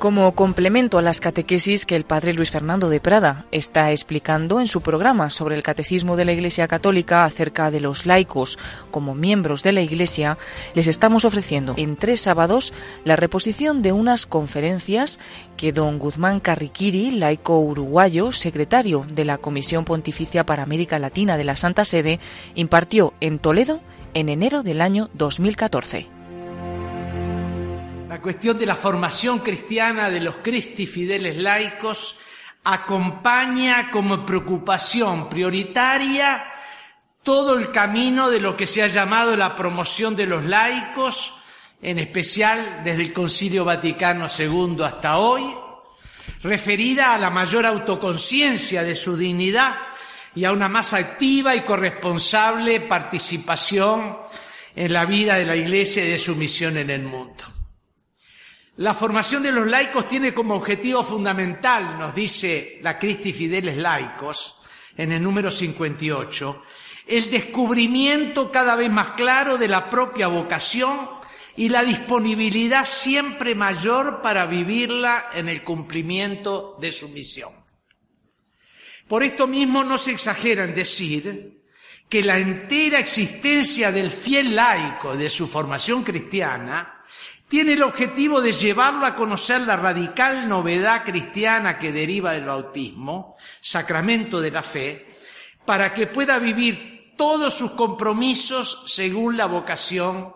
Como complemento a las catequesis que el padre Luis Fernando de Prada está explicando en su programa sobre el catecismo de la Iglesia Católica acerca de los laicos como miembros de la Iglesia, les estamos ofreciendo en tres sábados la reposición de unas conferencias que don Guzmán Carriquiri, laico uruguayo, secretario de la Comisión Pontificia para América Latina de la Santa Sede, impartió en Toledo en enero del año 2014. La cuestión de la formación cristiana de los cristi fideles laicos acompaña como preocupación prioritaria todo el camino de lo que se ha llamado la promoción de los laicos, en especial desde el Concilio Vaticano II hasta hoy, referida a la mayor autoconciencia de su dignidad y a una más activa y corresponsable participación en la vida de la Iglesia y de su misión en el mundo. La formación de los laicos tiene como objetivo fundamental, nos dice la Cristi Fideles Laicos en el número 58, el descubrimiento cada vez más claro de la propia vocación y la disponibilidad siempre mayor para vivirla en el cumplimiento de su misión. Por esto mismo no se exagera en decir que la entera existencia del fiel laico de su formación cristiana tiene el objetivo de llevarlo a conocer la radical novedad cristiana que deriva del bautismo, sacramento de la fe, para que pueda vivir todos sus compromisos según la vocación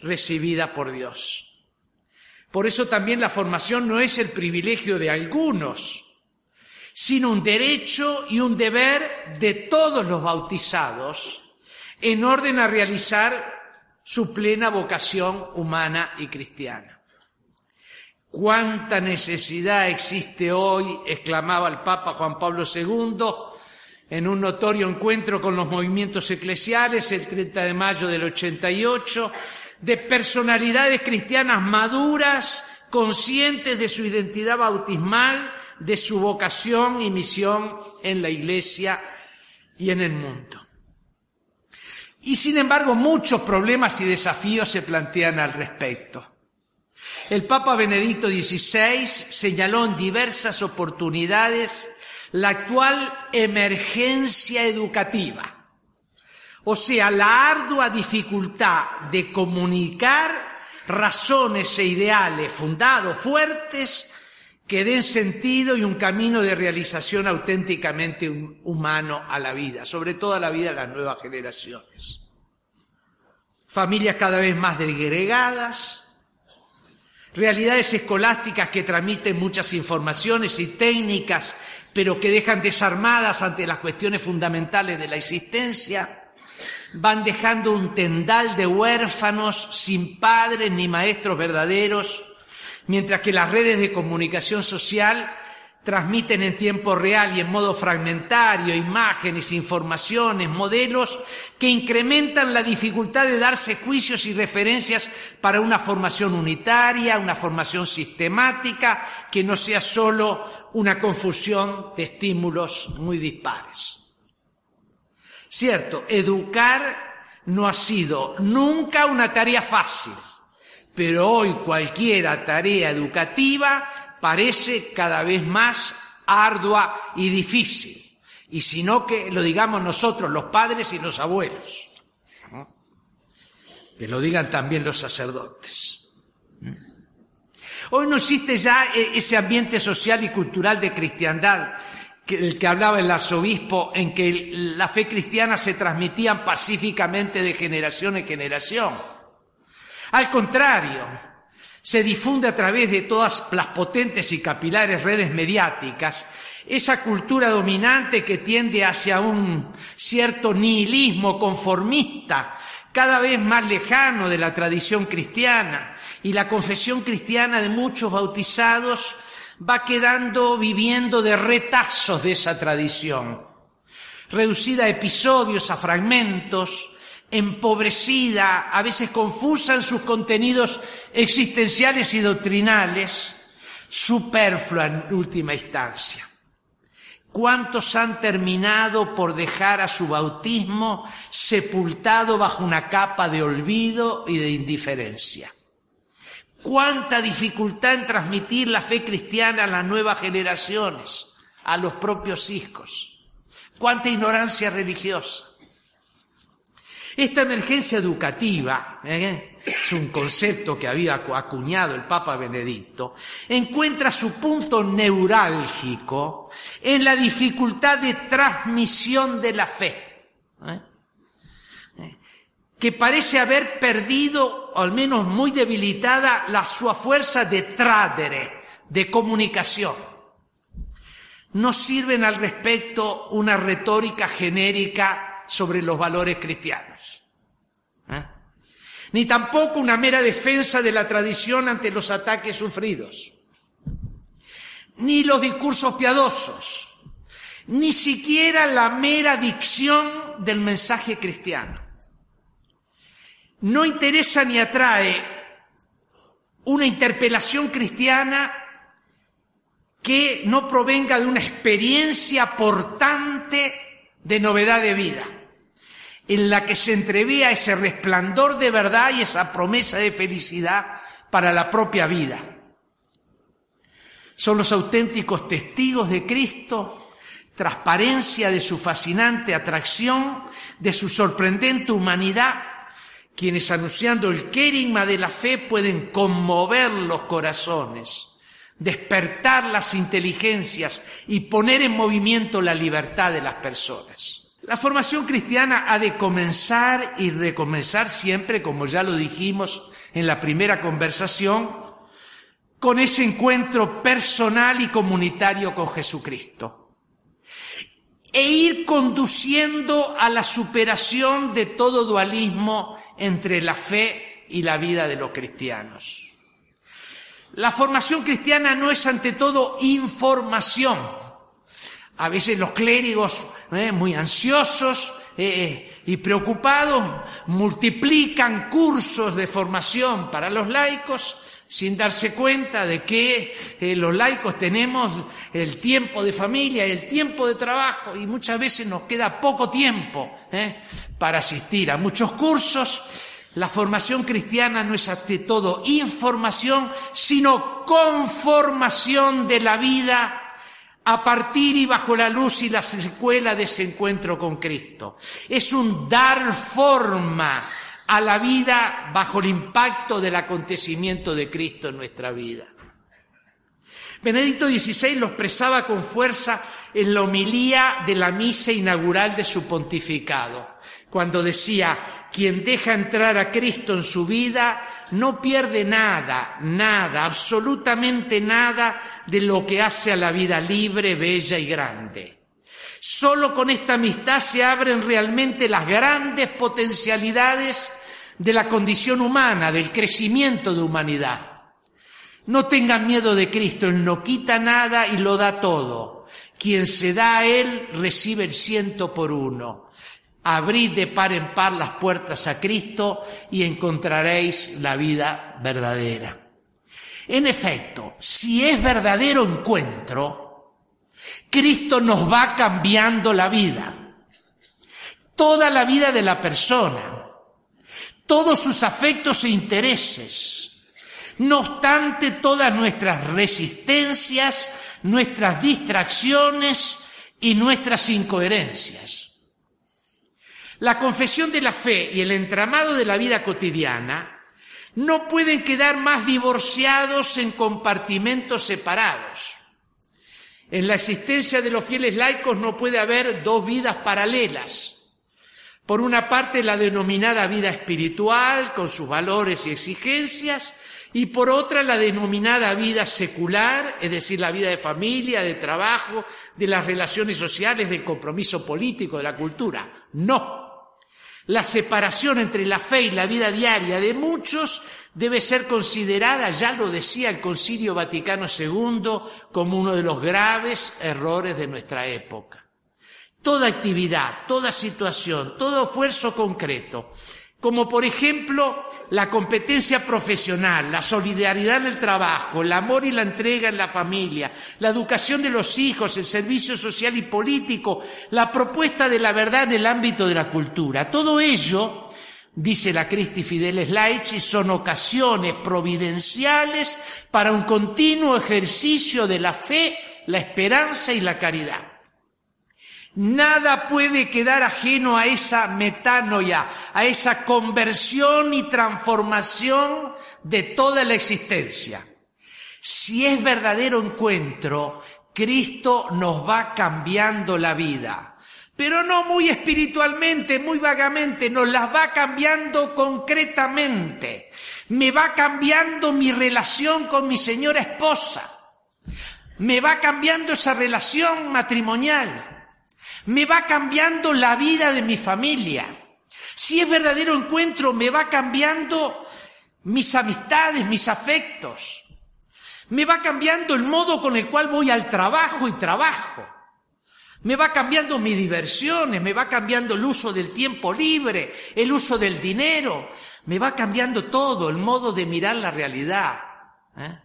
recibida por Dios. Por eso también la formación no es el privilegio de algunos, sino un derecho y un deber de todos los bautizados en orden a realizar su plena vocación humana y cristiana. ¿Cuánta necesidad existe hoy? exclamaba el Papa Juan Pablo II en un notorio encuentro con los movimientos eclesiales el 30 de mayo del 88, de personalidades cristianas maduras, conscientes de su identidad bautismal, de su vocación y misión en la Iglesia y en el mundo. Y sin embargo, muchos problemas y desafíos se plantean al respecto. El Papa Benedicto XVI señaló en diversas oportunidades la actual emergencia educativa, o sea, la ardua dificultad de comunicar razones e ideales fundados, fuertes, que den sentido y un camino de realización auténticamente humano a la vida, sobre todo a la vida de las nuevas generaciones. Familias cada vez más degregadas, realidades escolásticas que transmiten muchas informaciones y técnicas, pero que dejan desarmadas ante las cuestiones fundamentales de la existencia, van dejando un tendal de huérfanos sin padres ni maestros verdaderos, mientras que las redes de comunicación social transmiten en tiempo real y en modo fragmentario imágenes, informaciones, modelos que incrementan la dificultad de darse juicios y referencias para una formación unitaria, una formación sistemática, que no sea solo una confusión de estímulos muy dispares. Cierto, educar no ha sido nunca una tarea fácil pero hoy cualquiera tarea educativa parece cada vez más ardua y difícil. Y si no que lo digamos nosotros, los padres y los abuelos. Que lo digan también los sacerdotes. Hoy no existe ya e-, ese ambiente social y cultural de cristiandad el que hablaba el arzobispo en que la fe cristiana se transmitía pacíficamente de generación en generación. Al contrario, se difunde a través de todas las potentes y capilares redes mediáticas esa cultura dominante que tiende hacia un cierto nihilismo conformista, cada vez más lejano de la tradición cristiana, y la confesión cristiana de muchos bautizados va quedando viviendo de retazos de esa tradición, reducida a episodios, a fragmentos, empobrecida, a veces confusa en sus contenidos existenciales y doctrinales, superflua en última instancia. ¿Cuántos han terminado por dejar a su bautismo sepultado bajo una capa de olvido y de indiferencia? ¿Cuánta dificultad en transmitir la fe cristiana a las nuevas generaciones, a los propios hijos? ¿Cuánta ignorancia religiosa? Esta emergencia educativa, ¿eh? es un concepto que había acuñado el Papa Benedicto, encuentra su punto neurálgico en la dificultad de transmisión de la fe, ¿eh? Que parece haber perdido, o al menos muy debilitada, la su fuerza de tradere, de comunicación. No sirven al respecto una retórica genérica sobre los valores cristianos. ¿eh? Ni tampoco una mera defensa de la tradición ante los ataques sufridos. Ni los discursos piadosos. Ni siquiera la mera dicción del mensaje cristiano. No interesa ni atrae una interpelación cristiana que no provenga de una experiencia portante de novedad de vida en la que se entrevea ese resplandor de verdad y esa promesa de felicidad para la propia vida. Son los auténticos testigos de Cristo, transparencia de su fascinante atracción, de su sorprendente humanidad, quienes anunciando el querigma de la fe pueden conmover los corazones, despertar las inteligencias y poner en movimiento la libertad de las personas. La formación cristiana ha de comenzar y recomenzar siempre, como ya lo dijimos en la primera conversación, con ese encuentro personal y comunitario con Jesucristo. E ir conduciendo a la superación de todo dualismo entre la fe y la vida de los cristianos. La formación cristiana no es ante todo información, a veces los clérigos, eh, muy ansiosos eh, y preocupados, multiplican cursos de formación para los laicos sin darse cuenta de que eh, los laicos tenemos el tiempo de familia y el tiempo de trabajo y muchas veces nos queda poco tiempo para asistir a muchos cursos. La formación cristiana no es ante todo información, sino conformación de la vida a partir y bajo la luz y la secuela de ese encuentro con Cristo. Es un dar forma a la vida bajo el impacto del acontecimiento de Cristo en nuestra vida. Benedicto XVI lo expresaba con fuerza en la homilía de la misa inaugural de su pontificado, cuando decía, quien deja entrar a Cristo en su vida no pierde nada, nada, absolutamente nada de lo que hace a la vida libre, bella y grande. Solo con esta amistad se abren realmente las grandes potencialidades de la condición humana, del crecimiento de humanidad. No tengan miedo de Cristo, Él no quita nada y lo da todo. Quien se da a Él recibe el ciento por uno. Abrid de par en par las puertas a Cristo y encontraréis la vida verdadera. En efecto, si es verdadero encuentro, Cristo nos va cambiando la vida. Toda la vida de la persona, todos sus afectos e intereses. No obstante todas nuestras resistencias, nuestras distracciones y nuestras incoherencias. La confesión de la fe y el entramado de la vida cotidiana no pueden quedar más divorciados en compartimentos separados. En la existencia de los fieles laicos no puede haber dos vidas paralelas. Por una parte la denominada vida espiritual, con sus valores y exigencias, y por otra la denominada vida secular, es decir, la vida de familia, de trabajo, de las relaciones sociales, del compromiso político, de la cultura. No. La separación entre la fe y la vida diaria de muchos debe ser considerada, ya lo decía el Concilio Vaticano II, como uno de los graves errores de nuestra época. Toda actividad, toda situación, todo esfuerzo concreto como por ejemplo la competencia profesional, la solidaridad en el trabajo, el amor y la entrega en la familia, la educación de los hijos, el servicio social y político, la propuesta de la verdad en el ámbito de la cultura. Todo ello, dice la Cristi Fideles Laici, son ocasiones providenciales para un continuo ejercicio de la fe, la esperanza y la caridad. Nada puede quedar ajeno a esa metanoia, a esa conversión y transformación de toda la existencia. Si es verdadero encuentro, Cristo nos va cambiando la vida, pero no muy espiritualmente, muy vagamente, nos las va cambiando concretamente. Me va cambiando mi relación con mi señora esposa. Me va cambiando esa relación matrimonial me va cambiando la vida de mi familia. Si es verdadero encuentro, me va cambiando mis amistades, mis afectos. Me va cambiando el modo con el cual voy al trabajo y trabajo. Me va cambiando mis diversiones, me va cambiando el uso del tiempo libre, el uso del dinero, me va cambiando todo, el modo de mirar la realidad. ¿eh?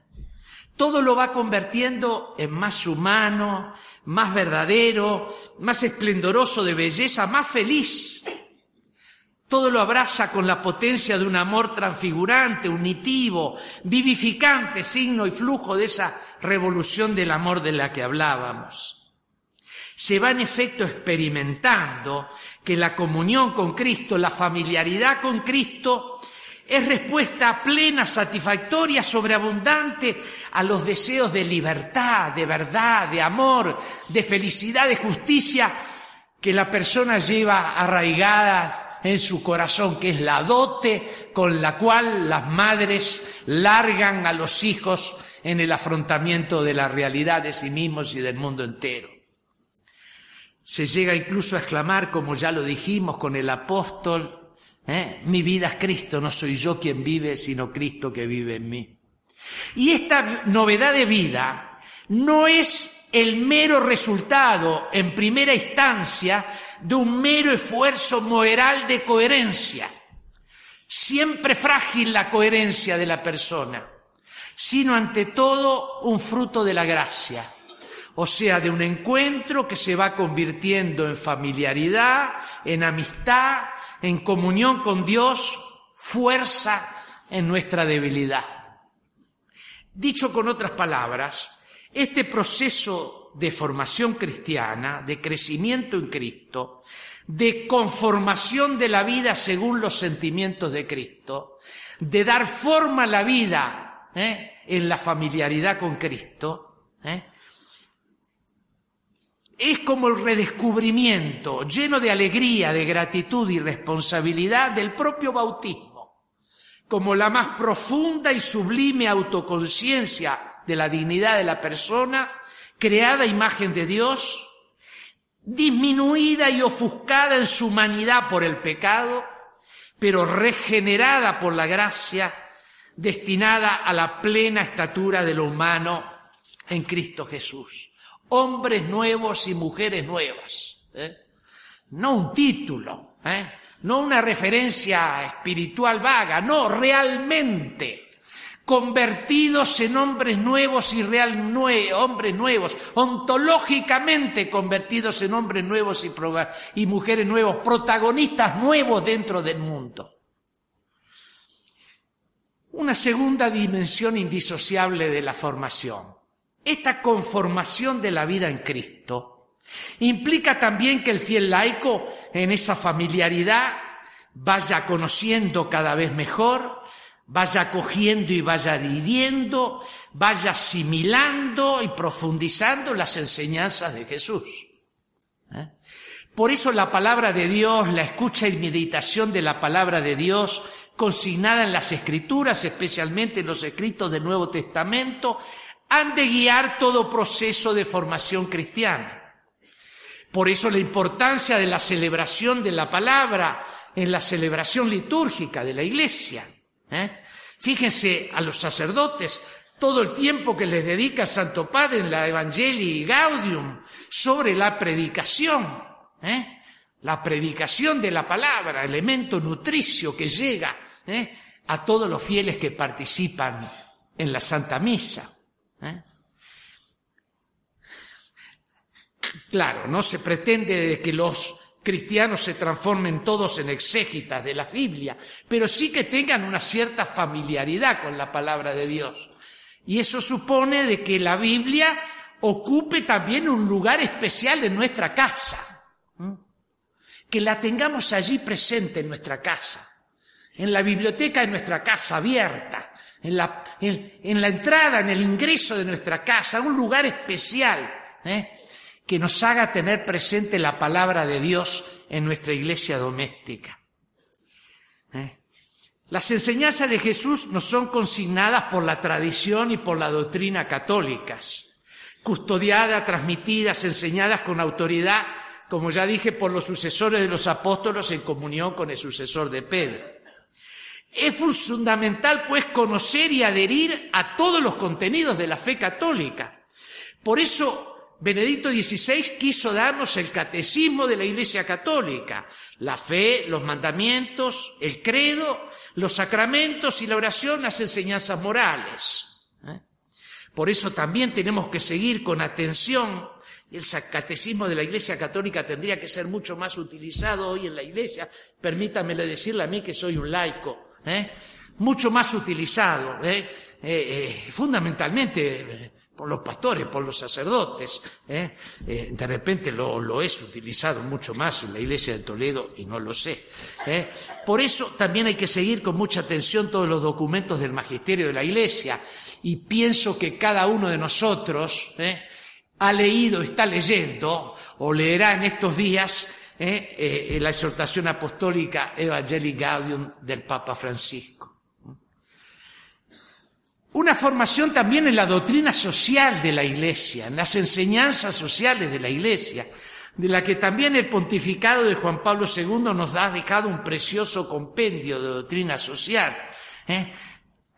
Todo lo va convirtiendo en más humano, más verdadero, más esplendoroso de belleza, más feliz. Todo lo abraza con la potencia de un amor transfigurante, unitivo, vivificante, signo y flujo de esa revolución del amor de la que hablábamos. Se va en efecto experimentando que la comunión con Cristo, la familiaridad con Cristo, es respuesta plena, satisfactoria, sobreabundante a los deseos de libertad, de verdad, de amor, de felicidad, de justicia que la persona lleva arraigadas en su corazón, que es la dote con la cual las madres largan a los hijos en el afrontamiento de la realidad de sí mismos y del mundo entero. Se llega incluso a exclamar, como ya lo dijimos con el apóstol, ¿Eh? Mi vida es Cristo, no soy yo quien vive, sino Cristo que vive en mí. Y esta novedad de vida no es el mero resultado, en primera instancia, de un mero esfuerzo moral de coherencia. Siempre frágil la coherencia de la persona, sino ante todo un fruto de la gracia, o sea, de un encuentro que se va convirtiendo en familiaridad, en amistad, en comunión con Dios, fuerza en nuestra debilidad. Dicho con otras palabras, este proceso de formación cristiana, de crecimiento en Cristo, de conformación de la vida según los sentimientos de Cristo, de dar forma a la vida ¿eh? en la familiaridad con Cristo, ¿eh? Es como el redescubrimiento lleno de alegría, de gratitud y responsabilidad del propio bautismo, como la más profunda y sublime autoconciencia de la dignidad de la persona, creada imagen de Dios, disminuida y ofuscada en su humanidad por el pecado, pero regenerada por la gracia, destinada a la plena estatura de lo humano en Cristo Jesús hombres nuevos y mujeres nuevas. ¿eh? No un título, ¿eh? no una referencia espiritual vaga, no, realmente convertidos en hombres nuevos y real hombres nuevos, ontológicamente convertidos en hombres nuevos y, y mujeres nuevos, protagonistas nuevos dentro del mundo. Una segunda dimensión indisociable de la formación esta conformación de la vida en Cristo implica también que el fiel laico en esa familiaridad vaya conociendo cada vez mejor, vaya cogiendo y vaya viviendo, vaya asimilando y profundizando las enseñanzas de Jesús. ¿Eh? Por eso la palabra de Dios, la escucha y meditación de la palabra de Dios, consignada en las escrituras, especialmente en los escritos del Nuevo Testamento, han de guiar todo proceso de formación cristiana. Por eso la importancia de la celebración de la palabra en la celebración litúrgica de la iglesia. ¿eh? Fíjense a los sacerdotes todo el tiempo que les dedica Santo Padre en la Evangelii Gaudium sobre la predicación. ¿eh? la predicación de la palabra, elemento nutricio que llega ¿eh? a todos los fieles que participan en la Santa Misa. ¿Eh? Claro, no se pretende que los cristianos se transformen todos en exégitas de la Biblia, pero sí que tengan una cierta familiaridad con la palabra de Dios. Y eso supone de que la Biblia ocupe también un lugar especial en nuestra casa, que la tengamos allí presente en nuestra casa, en la biblioteca de nuestra casa abierta, en la, en, la entrada, en el ingreso de nuestra casa, un lugar especial. ¿eh? que nos haga tener presente la palabra de Dios en nuestra iglesia doméstica. ¿Eh? Las enseñanzas de Jesús nos son consignadas por la tradición y por la doctrina católicas, custodiadas, transmitidas, enseñadas con autoridad, como ya dije, por los sucesores de los apóstolos en comunión con el sucesor de Pedro. Es fundamental, pues, conocer y adherir a todos los contenidos de la fe católica. Por eso, Benedicto XVI quiso darnos el catecismo de la Iglesia Católica, la fe, los mandamientos, el credo, los sacramentos y la oración, las enseñanzas morales. ¿eh? Por eso también tenemos que seguir con atención. El catecismo de la Iglesia Católica tendría que ser mucho más utilizado hoy en la Iglesia. Permítamele decirle a mí que soy un laico. ¿Eh? Mucho más utilizado. ¿eh? fundamentalmente por los pastores, por los sacerdotes. ¿eh? Eh, de repente lo, lo, es utilizado mucho más en la iglesia de Toledo y no lo sé. ¿eh? Por eso también hay que seguir con mucha atención todos los documentos del magisterio de la iglesia y pienso que cada uno de nosotros ha leído, está leyendo o leerá en estos días la exhortación apostólica Evangelii Gaudium del Papa Francisco. Una formación también en la doctrina social de la Iglesia, en las enseñanzas sociales de la Iglesia, de la que también el pontificado de Juan Pablo II nos ha dejado un precioso compendio de doctrina social, ¿eh?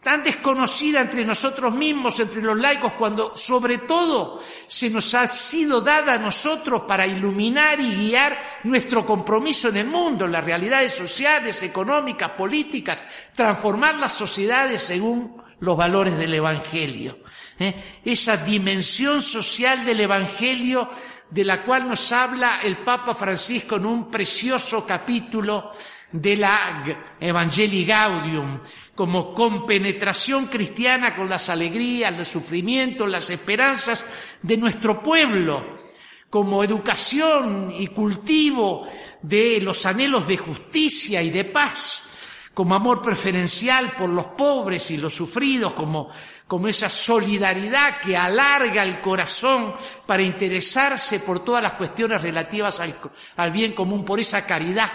Tan desconocida entre nosotros mismos, entre los laicos, cuando sobre todo se nos ha sido dada a nosotros para iluminar y guiar nuestro compromiso en el mundo, las realidades sociales, económicas, políticas, transformar las sociedades según los valores del Evangelio. ¿eh? Esa dimensión social del Evangelio de la cual nos habla el Papa Francisco en un precioso capítulo de la Evangelii Gaudium, como compenetración cristiana con las alegrías, los sufrimientos, las esperanzas de nuestro pueblo, como educación y cultivo de los anhelos de justicia y de paz como amor preferencial por los pobres y los sufridos, como, como esa solidaridad que alarga el corazón para interesarse por todas las cuestiones relativas al, al bien común, por esa caridad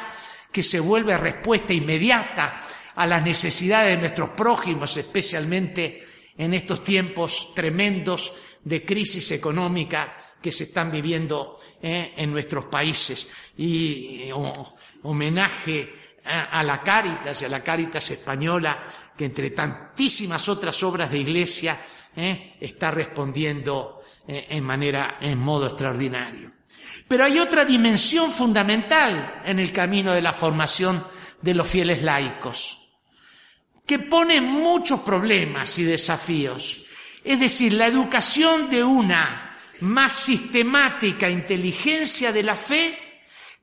que se vuelve respuesta inmediata a las necesidades de nuestros prójimos, especialmente en estos tiempos tremendos de crisis económica que se están viviendo eh, en nuestros países. Y eh, homenaje a la Cáritas y a la Cáritas española, que entre tantísimas otras obras de iglesia eh, está respondiendo en manera, en modo extraordinario. Pero hay otra dimensión fundamental en el camino de la formación de los fieles laicos, que pone muchos problemas y desafíos. Es decir, la educación de una más sistemática inteligencia de la fe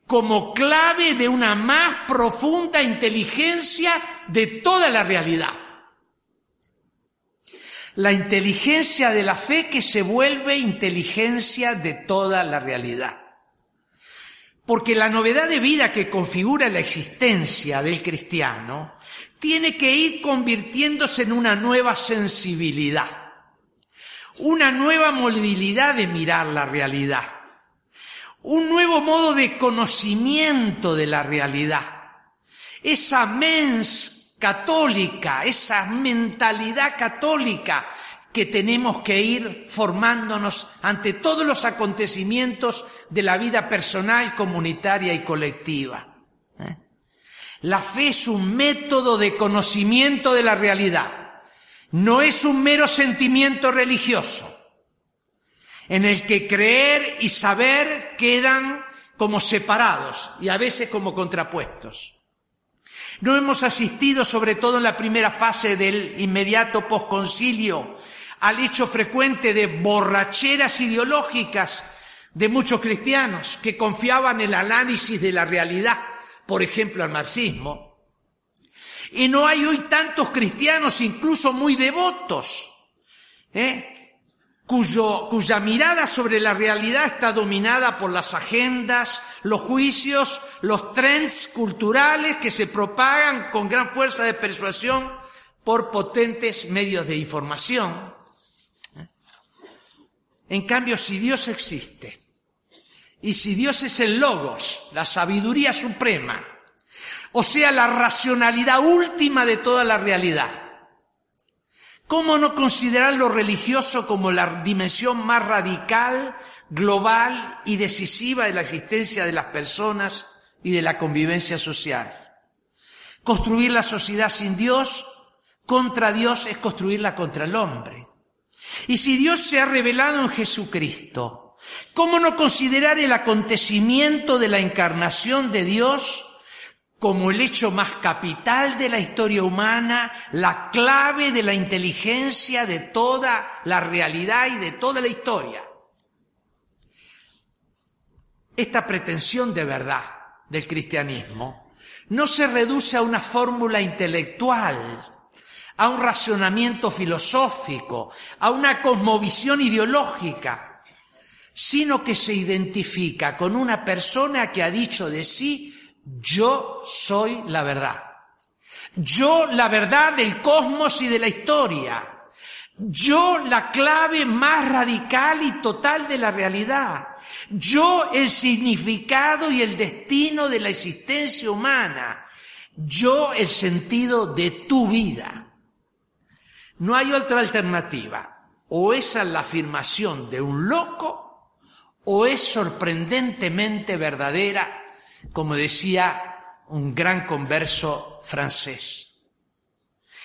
como clave de una más profunda inteligencia de toda la realidad. La inteligencia de la fe que se vuelve inteligencia de toda la realidad. Porque la novedad de vida que configura la existencia del cristiano tiene que ir convirtiéndose en una nueva sensibilidad, una nueva movilidad de mirar la realidad un nuevo modo de conocimiento de la realidad. Esa mens católica, esa mentalidad católica que tenemos que ir formándonos ante todos los acontecimientos de la vida personal, comunitaria y colectiva. ¿eh? La fe es un método de conocimiento de la realidad, no es un mero sentimiento religioso en el que creer y saber quedan como separados y a veces como contrapuestos. No hemos asistido, sobre todo en la primera fase del inmediato posconcilio, al hecho frecuente de borracheras ideológicas de muchos cristianos que confiaban en el análisis de la realidad, por ejemplo al marxismo. Y no hay hoy tantos cristianos, incluso muy devotos, ¿eh? Cuyo, cuya mirada sobre la realidad está dominada por las agendas, los juicios, los trends culturales que se propagan con gran fuerza de persuasión por potentes medios de información. En cambio, si Dios existe, y si Dios es el logos, la sabiduría suprema, o sea, la racionalidad última de toda la realidad, ¿cómo no considerar lo religioso como la dimensión más radical, global y decisiva de la existencia de las personas y de la convivencia social? Construir la sociedad sin Dios, contra Dios, es construirla contra el hombre. Y si Dios se ha revelado en Jesucristo, ¿cómo no considerar el acontecimiento de la encarnación de Dios como el hecho más capital de la historia humana, la clave de la inteligencia de toda la realidad y de toda la historia? Esta pretensión de verdad del cristianismo no se reduce a una fórmula intelectual, a un racionamiento filosófico, a una cosmovisión ideológica, sino que se identifica con una persona que ha dicho de sí, yo soy la verdad. Yo la verdad del cosmos y de la historia. Yo la clave más radical y total de la realidad. Yo el significado y el destino de la existencia humana. Yo el sentido de tu vida. No hay otra alternativa. O esa es la afirmación de un loco o es sorprendentemente verdadera, como decía un gran converso francés.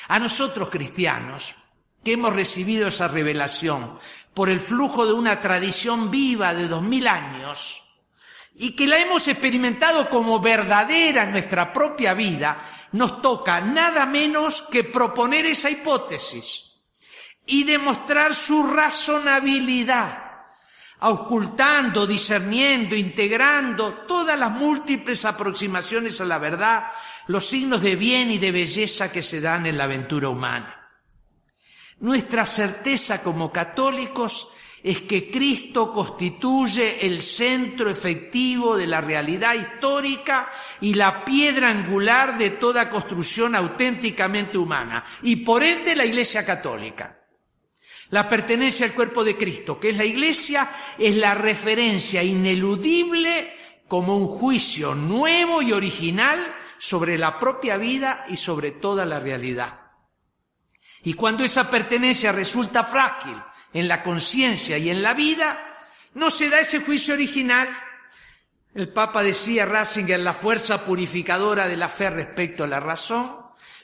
A nosotros cristianos, que hemos recibido esa revelación por el flujo de una tradición viva de dos mil años, y que la hemos experimentado como verdadera en nuestra propia vida, nos toca nada menos que proponer esa hipótesis y demostrar su razonabilidad, ocultando, discerniendo, integrando todas las múltiples aproximaciones a la verdad, los signos de bien y de belleza que se dan en la aventura humana. Nuestra certeza como católicos es que Cristo constituye el centro efectivo de la realidad histórica y la piedra angular de toda construcción auténticamente humana, y por ende la Iglesia Católica. La pertenencia al cuerpo de Cristo, que es la Iglesia, es la referencia ineludible como un juicio nuevo y original sobre la propia vida y sobre toda la realidad. Y cuando esa pertenencia resulta frágil, en la conciencia y en la vida, no se da ese juicio original. El Papa decía Ratzinger la fuerza purificadora de la fe respecto a la razón,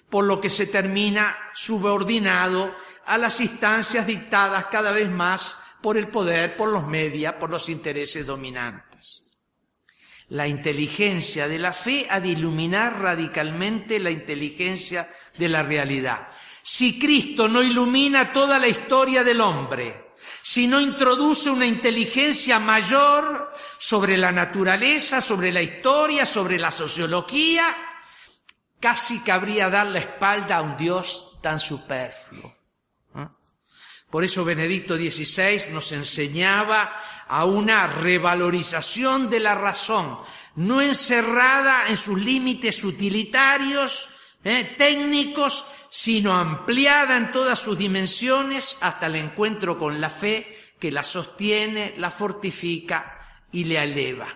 por lo que se termina subordinado a las instancias dictadas cada vez más por el poder, por los medios, por los intereses dominantes. La inteligencia de la fe ha de iluminar radicalmente la inteligencia de la realidad. Si Cristo no ilumina toda la historia del hombre, si no introduce una inteligencia mayor sobre la naturaleza, sobre la historia, sobre la sociología, casi cabría dar la espalda a un Dios tan superfluo. Por eso Benedicto XVI nos enseñaba a una revalorización de la razón, no encerrada en sus límites utilitarios, ¿eh? técnicos, sino ampliada en todas sus dimensiones hasta el encuentro con la fe que la sostiene, la fortifica y le eleva.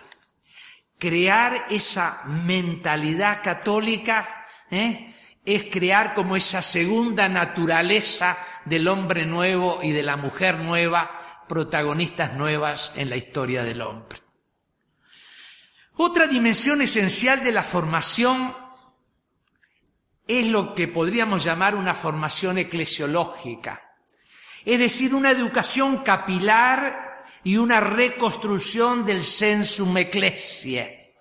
Crear esa mentalidad católica ¿eh? Es crear como esa segunda naturaleza del hombre nuevo y de la mujer nueva, protagonistas nuevas en la historia del hombre. Otra dimensión esencial de la formación es lo que podríamos llamar una formación eclesiológica, es decir, una educación capilar y una reconstrucción del sensum ecclesiae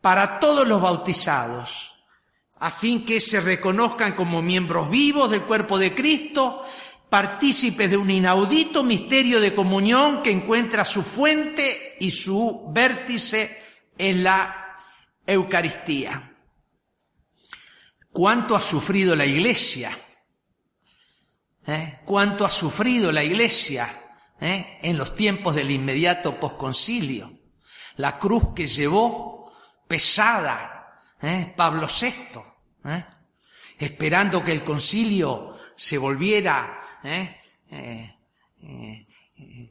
para todos los bautizados, a fin que se reconozcan como miembros vivos del cuerpo de Cristo, partícipes de un inaudito misterio de comunión que encuentra su fuente y su vértice en la Eucaristía. ¿Cuánto ha sufrido la Iglesia? ¿Eh? ¿Cuánto ha sufrido la Iglesia? ¿eh? en los tiempos del inmediato posconcilio. La cruz que llevó pesada ¿eh? Pablo VI, ¿eh? esperando que el concilio se volviera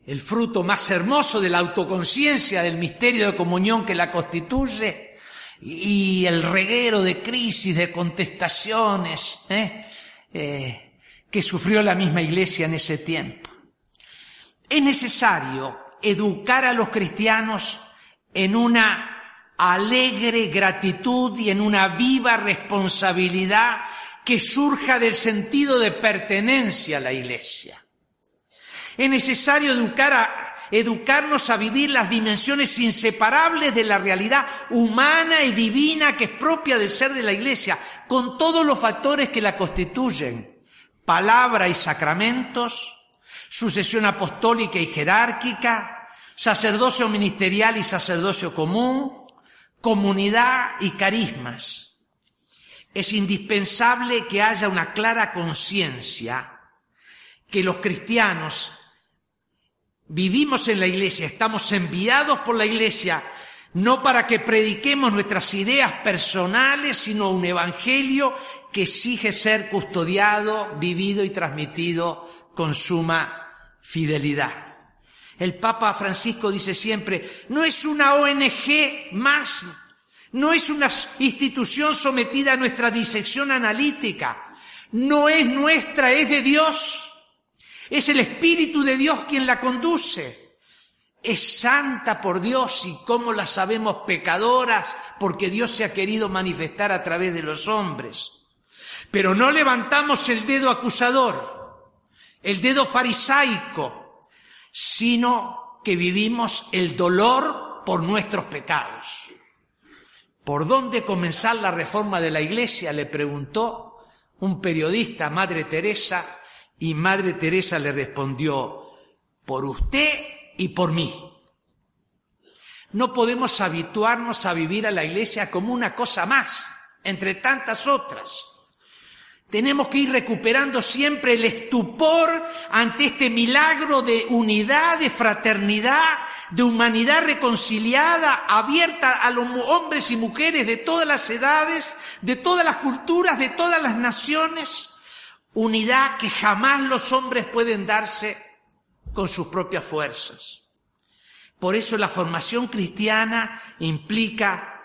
el fruto más hermoso de la autoconciencia del misterio de comunión que la constituye y el reguero de crisis, de contestaciones que sufrió la misma iglesia en ese tiempo. Es necesario educar a los cristianos en una alegre gratitud y en una viva responsabilidad que surja del sentido de pertenencia a la Iglesia. Es necesario educar a, educarnos a vivir las dimensiones inseparables de la realidad humana y divina que es propia del ser de la Iglesia, con todos los factores que la constituyen, palabra y sacramentos, sucesión apostólica y jerárquica, sacerdocio ministerial y sacerdocio común, comunidad y carismas. Es indispensable que haya una clara conciencia que los cristianos vivimos en la iglesia, estamos enviados por la iglesia, no para que prediquemos nuestras ideas personales, sino un evangelio que exige ser custodiado, vivido y transmitido con suma fidelidad. El Papa Francisco dice siempre, no es una ONG más, no es una institución sometida a nuestra disección analítica, no es nuestra, es de Dios. Es el Espíritu de Dios quien la conduce. Es santa por Dios y cómo la sabemos pecadoras porque Dios se ha querido manifestar a través de los hombres. Pero no levantamos el dedo acusador el dedo farisaico, sino que vivimos el dolor por nuestros pecados. ¿Por dónde comenzar la reforma de la iglesia? le preguntó un periodista a Madre Teresa y Madre Teresa le respondió, por usted y por mí. No podemos habituarnos a vivir a la iglesia como una cosa más, entre tantas otras. Tenemos que ir recuperando siempre el estupor ante este milagro de unidad, de fraternidad, de humanidad reconciliada, abierta a los hombres y mujeres de todas las edades, de todas las culturas, de todas las naciones. Unidad que jamás los hombres pueden darse con sus propias fuerzas. Por eso la formación cristiana implica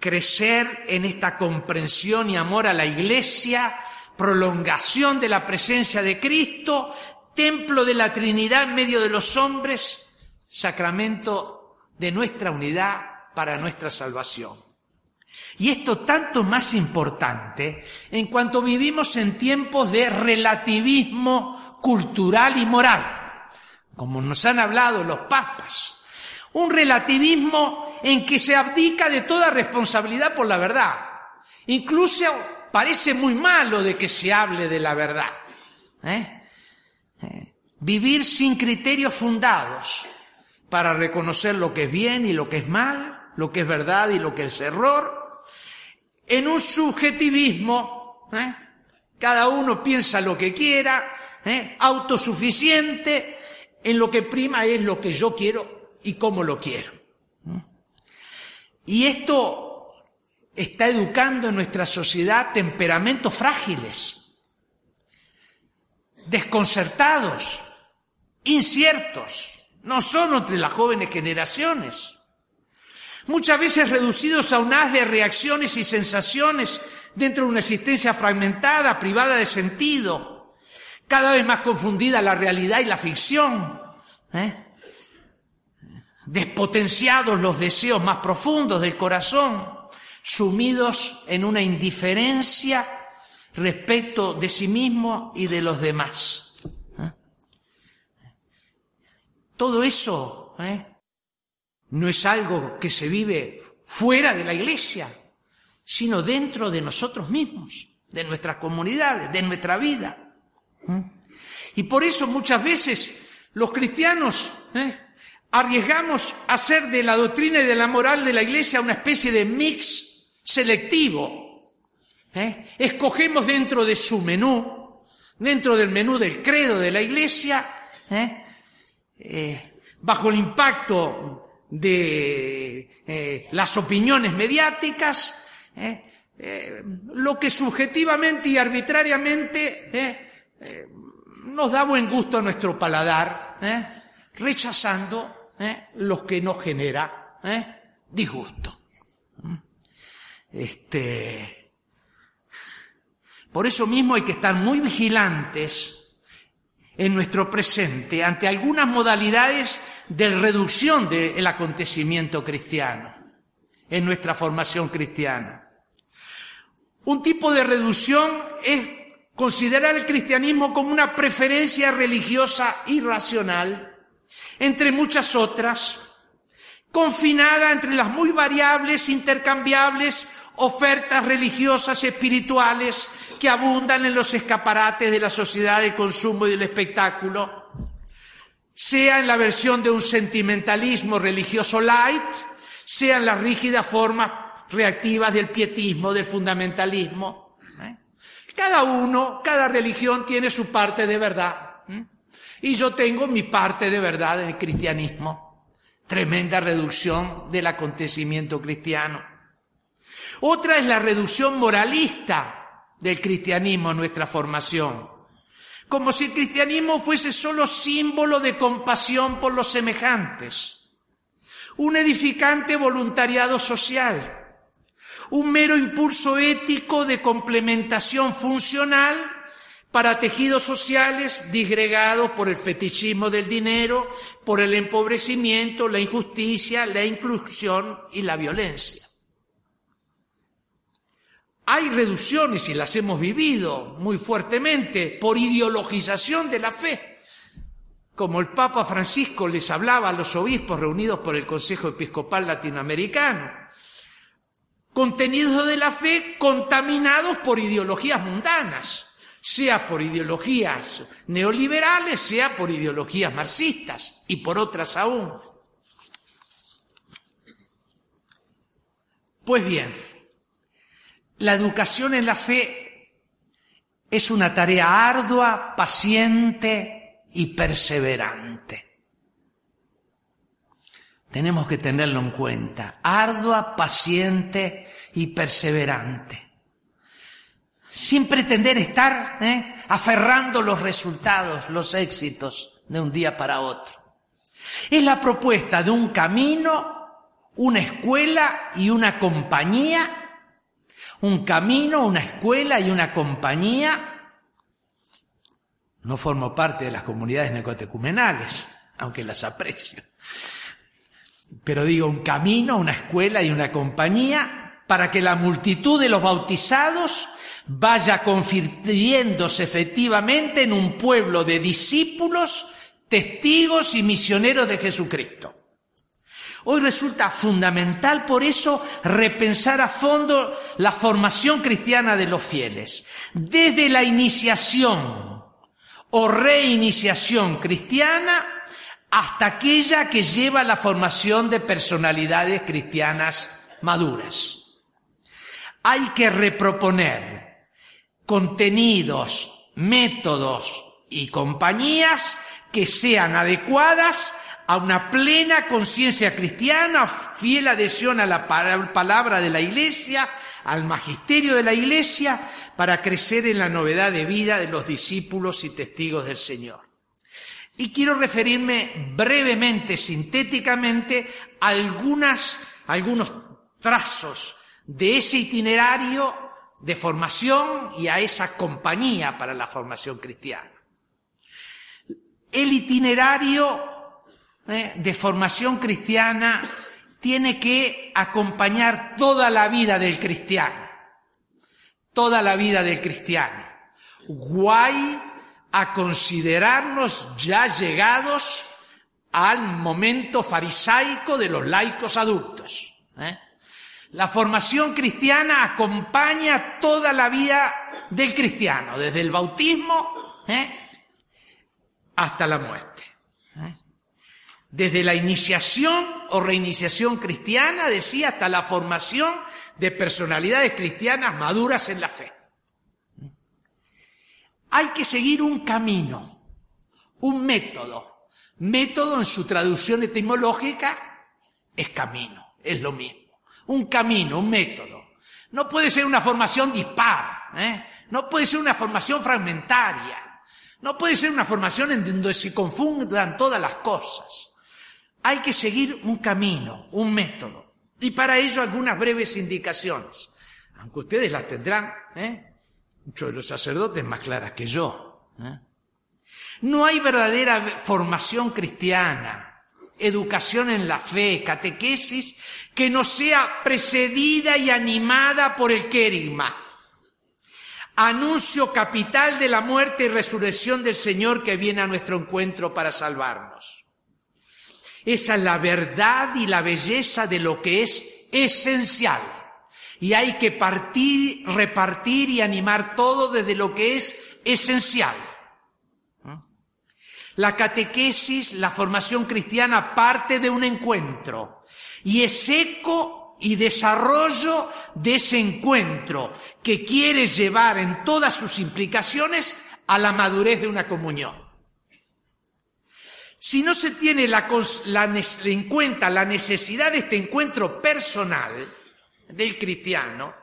crecer en esta comprensión y amor a la iglesia, prolongación de la presencia de Cristo, templo de la Trinidad en medio de los hombres, sacramento de nuestra unidad para nuestra salvación. Y esto tanto más importante en cuanto vivimos en tiempos de relativismo cultural y moral, como nos han hablado los papas. Un relativismo en que se abdica de toda responsabilidad por la verdad. Incluso parece muy malo de que se hable de la verdad. ¿eh? ¿Eh? Vivir sin criterios fundados para reconocer lo que es bien y lo que es mal, lo que es verdad y lo que es error, en un subjetivismo, ¿eh? cada uno piensa lo que quiera, autosuficiente, en lo que prima es lo que yo quiero y cómo lo quiero. Y esto está educando en nuestra sociedad temperamentos frágiles, desconcertados, inciertos, no solo entre las jóvenes generaciones, muchas veces reducidos a un haz de reacciones y sensaciones dentro de una existencia fragmentada, privada de sentido, cada vez más confundida la realidad y la ficción, ¿eh? despotenciados los deseos más profundos del corazón, sumidos en una indiferencia respecto de sí mismo y de los demás. ¿Eh? Todo eso ¿eh? no es algo que se vive fuera de la iglesia, sino dentro de nosotros mismos, de nuestras comunidades, de nuestra vida. ¿Mm? Y por eso muchas veces los cristianos ¿eh? arriesgamos a hacer de la doctrina y de la moral de la iglesia una especie de mix selectivo. ¿eh? Escogemos dentro de su menú, dentro del menú del credo de la iglesia, ¿eh? bajo el impacto de las opiniones mediáticas, lo que subjetivamente y arbitrariamente nos da buen gusto a nuestro paladar, ¿eh? rechazando ¿eh? lo que nos genera ¿eh? disgusto. Este, por eso mismo hay que estar muy vigilantes en nuestro presente ante algunas modalidades de reducción del acontecimiento cristiano, en nuestra formación cristiana. Un tipo de reducción es considerar el cristianismo como una preferencia religiosa irracional, entre muchas otras, confinada entre las muy variables, intercambiables ofertas religiosas espirituales que abundan en los escaparates de la sociedad del consumo y del espectáculo, sea en la versión de un sentimentalismo religioso light, sea en las rígidas formas reactivas del pietismo, del fundamentalismo, cada uno, cada religión tiene su parte de verdad. Y yo tengo mi parte de verdad en el cristianismo. Tremenda reducción del acontecimiento cristiano. Otra es la reducción moralista del cristianismo en nuestra formación. Como si el cristianismo fuese solo símbolo de compasión por los semejantes. Un edificante voluntariado social un mero impulso ético de complementación funcional para tejidos sociales disgregados por el fetichismo del dinero, por el empobrecimiento, la injusticia, la inclusión y la violencia. Hay reducciones y las hemos vivido muy fuertemente por ideologización de la fe. Como el Papa Francisco les hablaba a los obispos reunidos por el Consejo Episcopal Latinoamericano contenidos de la fe contaminados por ideologías mundanas, sea por ideologías neoliberales, sea por ideologías marxistas y por otras aún. Pues bien, la educación en la fe es una tarea ardua, paciente y perseverante. Tenemos que tenerlo en cuenta. Ardua, paciente y perseverante. Sin pretender estar ¿eh? aferrando los resultados, los éxitos de un día para otro. Es la propuesta de un camino, una escuela y una compañía. Un camino, una escuela y una compañía. No formo parte de las comunidades necotecumenales, aunque las aprecio pero digo un camino, una escuela y una compañía para que la multitud de los bautizados vaya convirtiéndose efectivamente en un pueblo de discípulos, testigos y misioneros de Jesucristo. Hoy resulta fundamental por eso repensar a fondo la formación cristiana de los fieles, desde la iniciación o reiniciación cristiana hasta aquella que lleva a la formación de personalidades cristianas maduras. Hay que reproponer contenidos, métodos y compañías que sean adecuadas a una plena conciencia cristiana, fiel adhesión a la palabra de la Iglesia, al magisterio de la Iglesia, para crecer en la novedad de vida de los discípulos y testigos del Señor. Y quiero referirme brevemente, sintéticamente, a algunas, algunos trazos de ese itinerario de formación y a esa compañía para la formación cristiana. El itinerario eh, de formación cristiana tiene que acompañar toda la vida del cristiano, toda la vida del cristiano. Guay a considerarnos ya llegados al momento farisaico de los laicos adultos. ¿eh? La formación cristiana acompaña toda la vida del cristiano, desde el bautismo ¿eh? hasta la muerte. ¿eh? Desde la iniciación o reiniciación cristiana, decía, hasta la formación de personalidades cristianas maduras en la fe. Hay que seguir un camino, un método. Método en su traducción etimológica es camino, es lo mismo un camino, un método. No puede ser una formación dispar, ¿eh? no puede ser una formación fragmentaria, no puede ser una formación en donde se confundan todas las cosas. Hay que seguir un camino, un método. Y para ello algunas breves indicaciones, aunque ustedes las tendrán, ¿eh? muchos de los sacerdotes más claras que yo. ¿eh? No hay verdadera formación cristiana educación en la fe, catequesis, que no sea precedida y animada por el querigma. Anuncio capital de la muerte y resurrección del Señor que viene a nuestro encuentro para salvarnos. Esa es la verdad y la belleza de lo que es esencial. Y hay que partir, repartir y animar todo desde lo que es esencial. La catequesis, la formación cristiana parte de un encuentro y es eco y desarrollo de ese encuentro que quiere llevar en todas sus implicaciones a la madurez de una comunión. Si no se tiene en cuenta la necesidad de este encuentro personal del cristiano,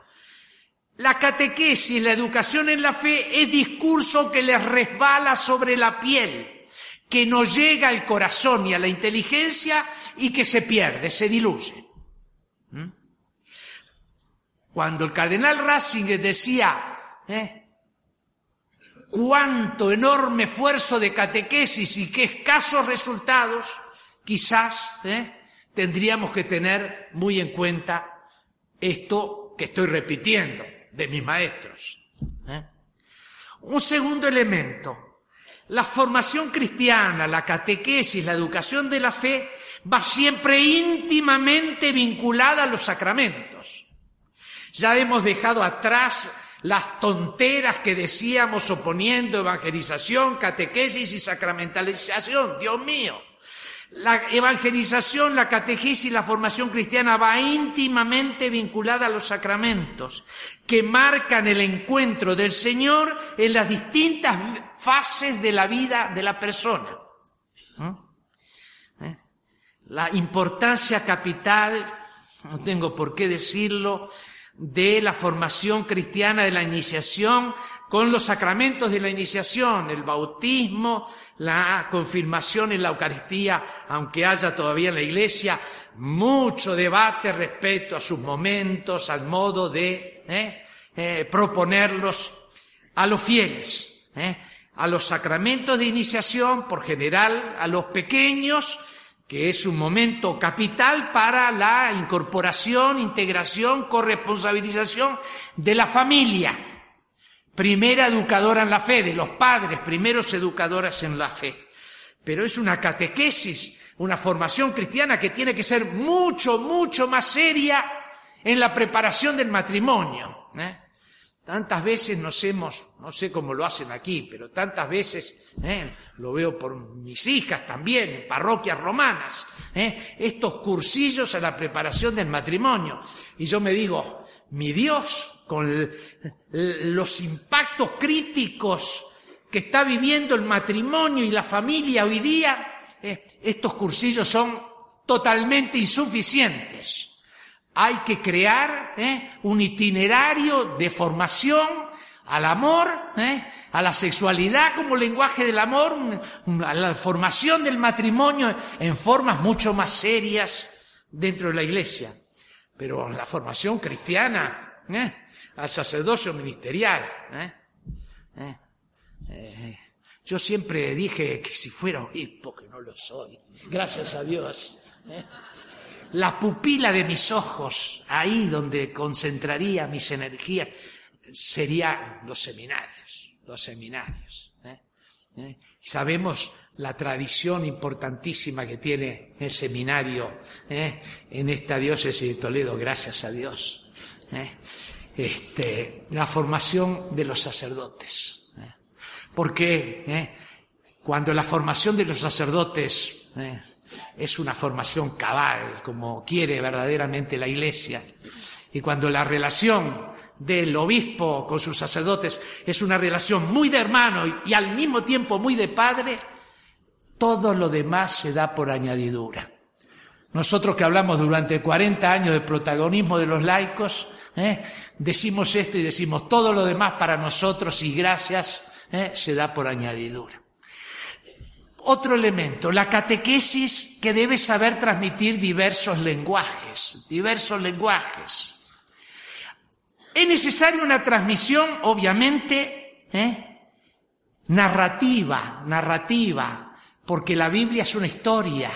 la catequesis, la educación en la fe es discurso que les resbala sobre la piel que no llega al corazón y a la inteligencia y que se pierde, se diluye. ¿Mm? Cuando el cardenal Ratzinger decía, ¿eh? cuánto enorme esfuerzo de catequesis y qué escasos resultados, quizás ¿eh? tendríamos que tener muy en cuenta esto que estoy repitiendo de mis maestros. ¿eh? Un segundo elemento, la formación cristiana, la catequesis, la educación de la fe va siempre íntimamente vinculada a los sacramentos. Ya hemos dejado atrás las tonteras que decíamos oponiendo evangelización, catequesis y sacramentalización. Dios mío. La evangelización, la catequesis y la formación cristiana va íntimamente vinculada a los sacramentos, que marcan el encuentro del Señor en las distintas fases de la vida de la persona. ¿Eh? La importancia capital, no tengo por qué decirlo, de la formación cristiana, de la iniciación, con los sacramentos de la iniciación, el bautismo, la confirmación en la Eucaristía, aunque haya todavía en la Iglesia mucho debate respecto a sus momentos, al modo de ¿eh? Eh, proponerlos a los fieles, ¿eh? a los sacramentos de iniciación, por general a los pequeños, que es un momento capital para la incorporación, integración, corresponsabilización de la familia primera educadora en la fe, de los padres, primeros educadoras en la fe. Pero es una catequesis, una formación cristiana que tiene que ser mucho, mucho más seria en la preparación del matrimonio. ¿eh? Tantas veces nos hemos, no sé cómo lo hacen aquí, pero tantas veces, ¿eh? lo veo por mis hijas también, en parroquias romanas, ¿eh? estos cursillos a la preparación del matrimonio. Y yo me digo, mi Dios, con los impactos críticos que está viviendo el matrimonio y la familia hoy día, eh, estos cursillos son totalmente insuficientes. Hay que crear eh, un itinerario de formación al amor, eh, a la sexualidad como lenguaje del amor, a la formación del matrimonio en formas mucho más serias dentro de la iglesia. Pero la formación cristiana, al sacerdocio ministerial. ¿eh? ¿Eh? Eh, yo siempre dije que si fuera obispo, que no lo soy, gracias a Dios. La pupila de mis ojos, ahí donde concentraría mis energías, serían los seminarios, los seminarios. ¿eh? Sabemos la tradición importantísima que tiene el seminario ¿eh? en esta diócesis de Toledo, gracias a Dios. ¿eh? Este, la formación de los sacerdotes. Porque cuando la formación de los sacerdotes es una formación cabal, como quiere verdaderamente la Iglesia, y cuando la relación del obispo con sus sacerdotes es una relación muy de hermano y, al mismo tiempo muy de padre, todo lo demás se da por añadidura. Nosotros que hablamos durante 40 años de protagonismo de los laicos, ¿eh? decimos esto y decimos todo lo demás para nosotros y gracias ¿eh? se da por añadidura. Otro elemento, la catequesis que debe saber transmitir diversos lenguajes, diversos lenguajes. Es necesaria una transmisión, obviamente, ¿eh? narrativa, narrativa, porque la Biblia es una historia,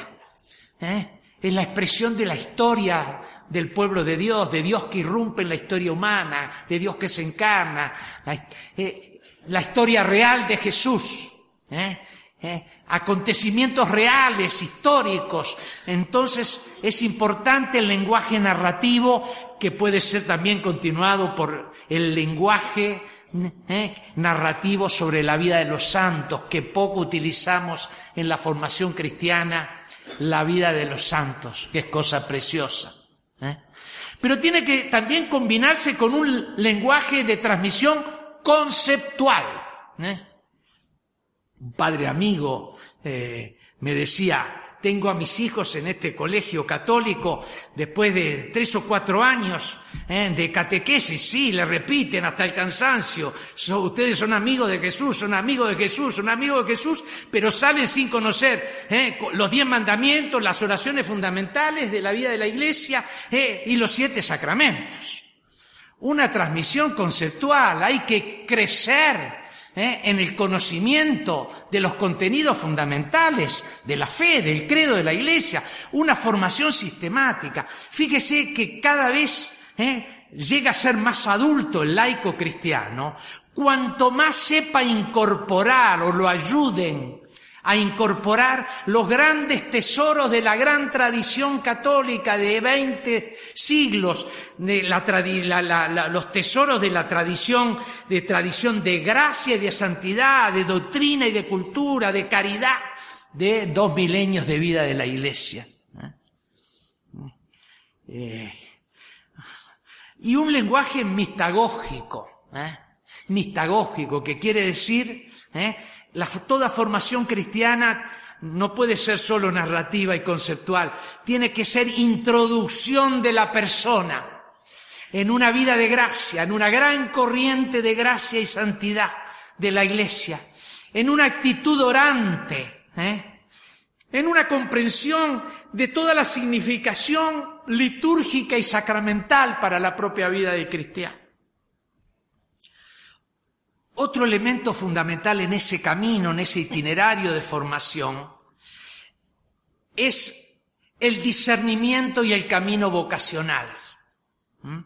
¿eh? es la expresión de la historia del pueblo de Dios, de Dios que irrumpe en la historia humana, de Dios que se encarna, la, eh, historia real de Jesús. ¿eh? ¿Eh? acontecimientos reales, históricos. Entonces es importante el lenguaje narrativo que puede ser también continuado por el lenguaje ¿eh? narrativo sobre la vida de los santos, que poco utilizamos en la formación cristiana, la vida de los santos, que es cosa preciosa. ¿eh? Pero tiene que también combinarse con un lenguaje de transmisión conceptual. Un padre amigo eh, me decía, tengo a mis hijos en este colegio católico después de tres o cuatro años eh, de catequesis, sí, le repiten hasta el cansancio, ustedes son amigos de Jesús, son amigos de Jesús, son amigos de Jesús, pero salen sin conocer eh, los diez mandamientos, las oraciones fundamentales de la vida de la iglesia y los siete sacramentos. Una transmisión conceptual, hay que crecer ¿eh? en el conocimiento de los contenidos fundamentales de la fe, del credo de la iglesia, una formación sistemática. Fíjese que cada vez ¿eh? llega a ser más adulto el laico cristiano, cuanto más sepa incorporar o lo ayuden a incorporar los grandes tesoros de la gran tradición católica de 20 siglos, de la, los tesoros de la tradición, de tradición de gracia y de santidad, de doctrina y de cultura, de caridad, de dos milenios de vida de la Iglesia. ¿eh? Eh, y un lenguaje mistagógico, ¿eh? mistagógico, que quiere decir toda formación cristiana no puede ser solo narrativa y conceptual, tiene que ser introducción de la persona en una vida de gracia, en una gran corriente de gracia y santidad de la iglesia, en una actitud orante, ¿eh? en una comprensión de toda la significación litúrgica y sacramental para la propia vida del cristiano. Otro elemento fundamental en ese camino, en ese itinerario de formación, es el discernimiento y el camino vocacional. ¿Mm?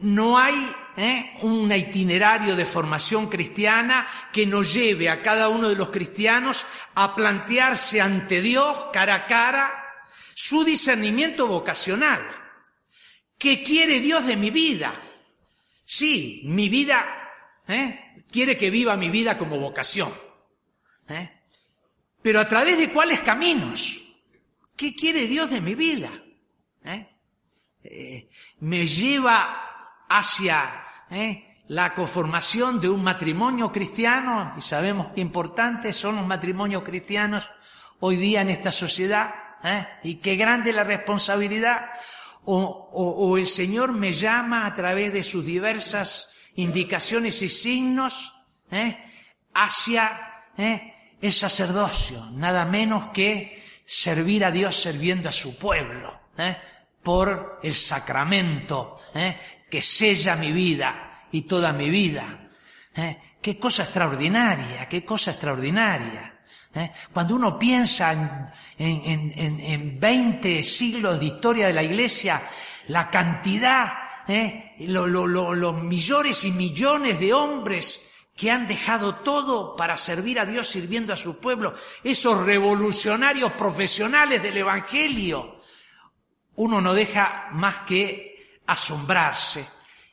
No hay ¿eh? un itinerario de formación cristiana que nos lleve a cada uno de los cristianos a plantearse ante Dios cara a cara su discernimiento vocacional. ¿Qué quiere Dios de mi vida? Sí, mi vida ¿Eh? Quiere que viva mi vida como vocación. ¿Eh? Pero a través de cuáles caminos? ¿Qué quiere Dios de mi vida? ¿Eh? me lleva hacia la conformación de un matrimonio cristiano, y sabemos qué importantes son los matrimonios cristianos hoy día en esta sociedad, y qué grande la responsabilidad, o el Señor me llama a través de sus diversas indicaciones y signos ¿eh? hacia ¿eh? el sacerdocio, nada menos que servir a Dios sirviendo a su pueblo, ¿eh? por el sacramento ¿eh? que sella mi vida y toda mi vida. ¿eh? Qué cosa extraordinaria, qué cosa extraordinaria. ¿eh? Cuando uno piensa en, en, en, en 20 siglos de historia de la Iglesia, la cantidad ¿eh? los millones y millones de hombres que han dejado todo para servir a Dios sirviendo a su pueblo, esos revolucionarios profesionales del Evangelio, uno no deja más que asombrarse.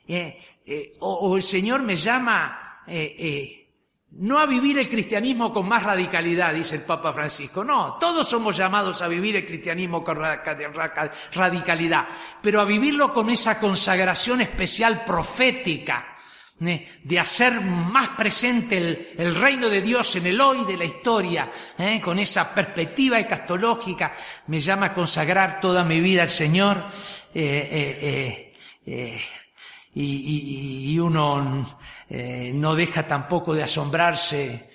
Eh, eh, o, el Señor me llama eh, no a vivir el cristianismo con más radicalidad, dice el Papa Francisco. No, todos somos llamados a vivir el cristianismo con radicalidad, pero a vivirlo con esa consagración especial profética, de hacer más presente el, reino de Dios en el hoy de la historia, ¿eh? con esa perspectiva ecastológica, me llama a consagrar toda mi vida al Señor, eh, eh, y, uno no deja tampoco de asombrarse.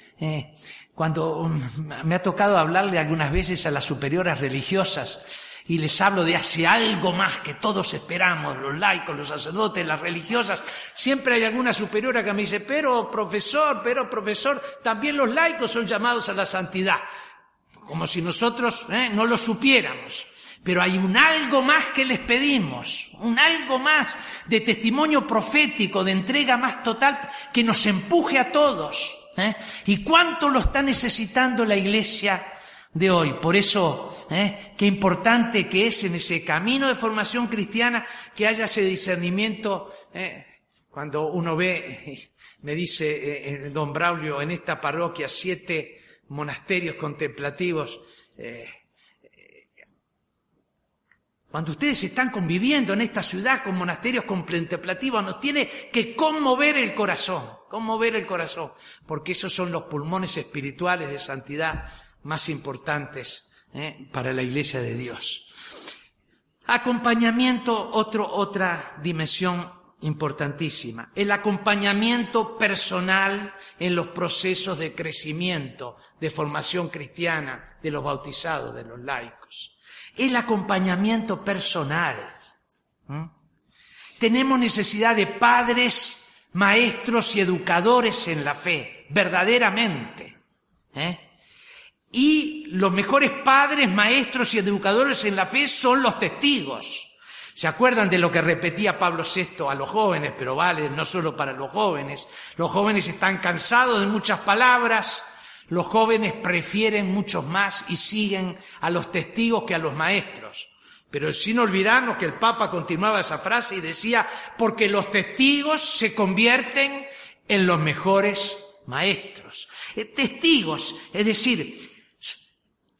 Cuando mm, me ha tocado hablarle algunas veces a las superioras religiosas, y les hablo de hace algo más que todos esperamos, los laicos, los sacerdotes, las religiosas. Siempre hay alguna superiora que me dice, pero profesor, pero profesor, también los laicos son llamados a la santidad. Como si nosotros ¿eh? no lo supiéramos. Pero hay un algo más que les pedimos, un algo más de testimonio profético, de entrega más total que nos empuje a todos. ¿eh? ¿Y cuánto lo está necesitando la iglesia de hoy. Por eso, ¿eh? qué importante que es en ese camino de formación cristiana que haya ese discernimiento. ¿eh? Cuando uno ve, me dice eh, don Braulio, en esta parroquia siete monasterios contemplativos, eh, cuando ustedes están conviviendo en esta ciudad con monasterios contemplativos, nos tiene que conmover el corazón, conmover el corazón, porque esos son los pulmones espirituales de santidad más importantes ¿eh? para la iglesia de Dios. Acompañamiento, otro, otra dimensión importantísima. El acompañamiento personal en los procesos de crecimiento, de formación cristiana de los bautizados, de los laicos. El acompañamiento personal. Tenemos necesidad de padres, maestros y educadores en la fe, verdaderamente. ¿eh? Y los mejores padres, maestros y educadores en la fe son los testigos. ¿Se acuerdan de lo que repetía Pablo VI a los jóvenes? Pero vale, no solo para los jóvenes. Los jóvenes están cansados de muchas palabras. Los jóvenes prefieren muchos más y siguen a los testigos que a los maestros. Pero sin olvidarnos que el Papa continuaba esa frase y decía, porque los testigos se convierten en los mejores maestros. Eh, testigos, es decir,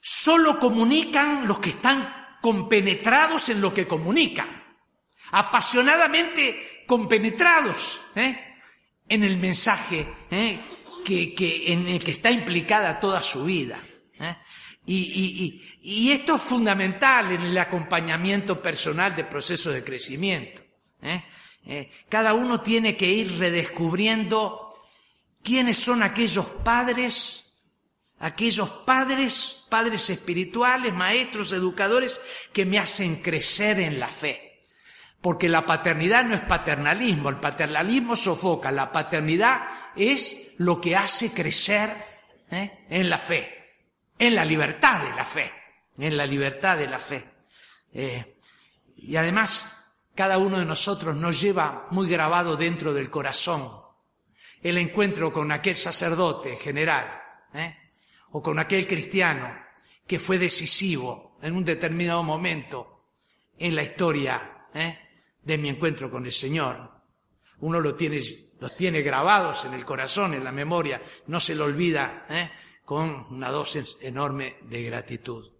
Solo comunican los que están compenetrados en lo que comunican, apasionadamente compenetrados ¿eh? en el mensaje ¿eh? Que, en el que está implicada toda su vida. ¿eh? Y, esto es fundamental en el acompañamiento personal de procesos de crecimiento. cada uno tiene que ir redescubriendo quiénes son aquellos padres aquellos padres, padres espirituales, maestros, educadores, que me hacen crecer en la fe. Porque la paternidad no es paternalismo, el paternalismo sofoca, la paternidad es lo que hace crecer ¿eh? en la fe, en la libertad de la fe, en la libertad de la fe. Eh, y además, cada uno de nosotros nos lleva muy grabado dentro del corazón el encuentro con aquel sacerdote general, ¿eh? o con aquel cristiano que fue decisivo en un determinado momento en la historia. De mi encuentro con el Señor. Uno lo tiene, los tiene grabados en el corazón, en la memoria, no se lo olvida ¿eh? con una dosis enorme de gratitud.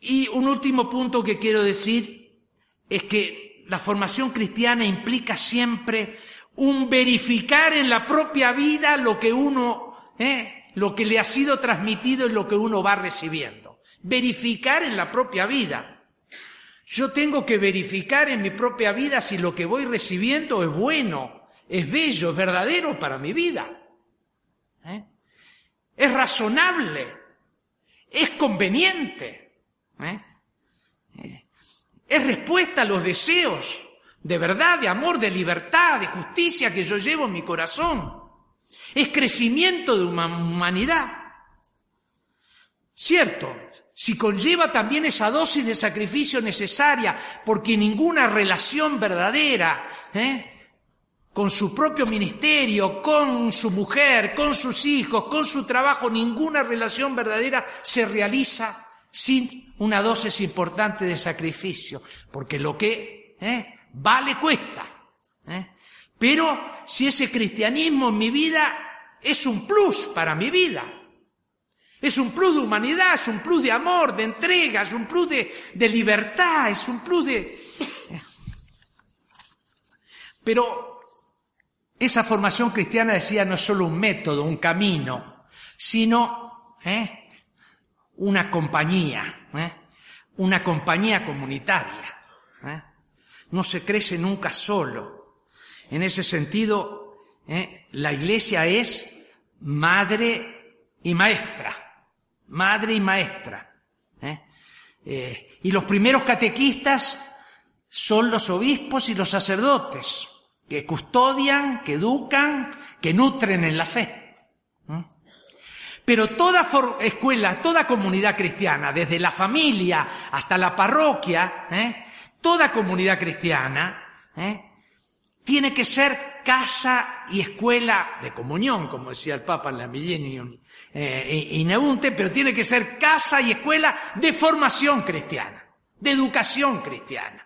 Y un último punto que quiero decir es que la formación cristiana implica siempre un verificar en la propia vida lo que uno ¿eh? lo que le ha sido transmitido es lo que uno va recibiendo. Verificar en la propia vida. Yo tengo que verificar en mi propia vida si lo que voy recibiendo es bueno, es bello, es verdadero para mi vida. ¿Eh? Es razonable, es conveniente. ¿Eh? Es respuesta a los deseos de verdad, de amor, de libertad, de justicia que yo llevo en mi corazón es crecimiento de humanidad. Cierto, si conlleva también esa dosis de sacrificio necesaria, porque ninguna relación verdadera, ¿eh? con su propio ministerio, con su mujer, con sus hijos, con su trabajo, ninguna relación verdadera se realiza sin una dosis importante de sacrificio, porque lo que ¿eh? vale cuesta. ¿eh? Pero si ese cristianismo en mi vida es un plus para mi vida, es un plus de humanidad, es un plus de amor, de entrega, es un plus de, libertad, es un plus de... ¿eh? Pero esa formación cristiana, decía, no es solo un método, un camino, sino ¿eh? una compañía, ¿eh? una compañía comunitaria. ¿eh? No se crece nunca solo. En ese sentido, la iglesia es madre y maestra, madre y maestra. y los primeros catequistas son los obispos y los sacerdotes que custodian, que educan, que nutren en la fe. ¿Mm? Pero toda escuela, toda comunidad cristiana, desde la familia hasta la parroquia, ¿eh? toda comunidad cristiana, ¿eh? tiene que ser casa y escuela de comunión, como decía el Papa en la Millennium eh, pero tiene que ser casa y escuela de formación cristiana, de educación cristiana.